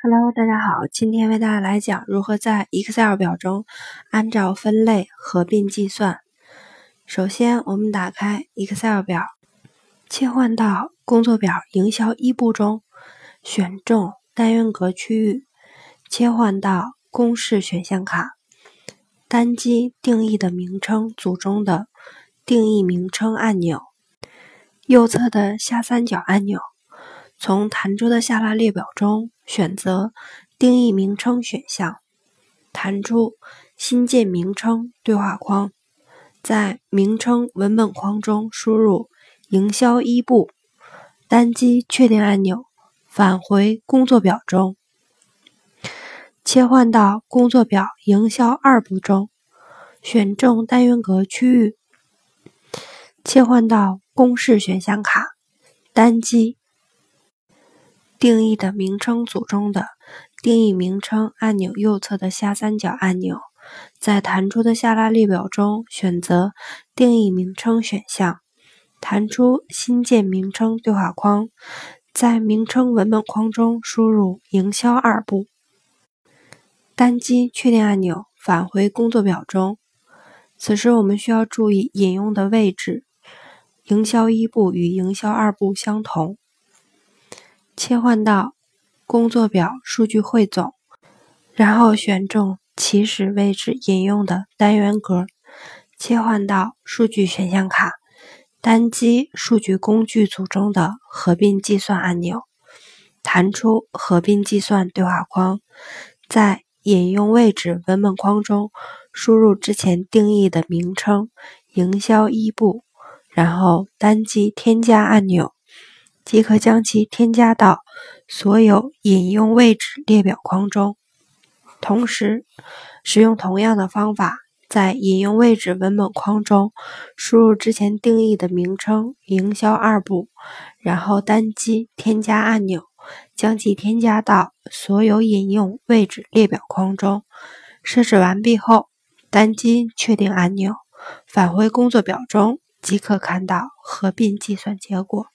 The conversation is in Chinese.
Hello，大家好，今天为大家来讲如何在 Excel 表中按照分类合并计算。首先，我们打开 Excel 表，切换到工作表营销一步中，选中单元格区域，切换到公式选项卡，单击定义的名称组中的定义名称按钮，右侧的下三角按钮。从弹出的下拉列表中选择定义名称选项，弹出新建名称对话框，在名称文本框中输入营销一部，单击确定按钮，返回工作表中，切换到工作表营销二部中，选中单元格区域，切换到公式选项卡，单击。定义的名称组中的定义名称按钮右侧的下三角按钮，在弹出的下拉列表中选择定义名称选项，弹出新建名称对话框，在名称文本框中输入营销二部，单击确定按钮，返回工作表中。此时我们需要注意引用的位置，营销一部与营销二部相同。切换到工作表数据汇总，然后选中起始位置引用的单元格，切换到数据选项卡，单击数据工具组中的合并计算按钮，弹出合并计算对话框，在引用位置文本框中输入之前定义的名称营销一部，然后单击添加按钮。即可将其添加到所有引用位置列表框中。同时，使用同样的方法，在引用位置文本框中输入之前定义的名称“营销二部”，然后单击添加按钮，将其添加到所有引用位置列表框中。设置完毕后，单击确定按钮，返回工作表中，即可看到合并计算结果。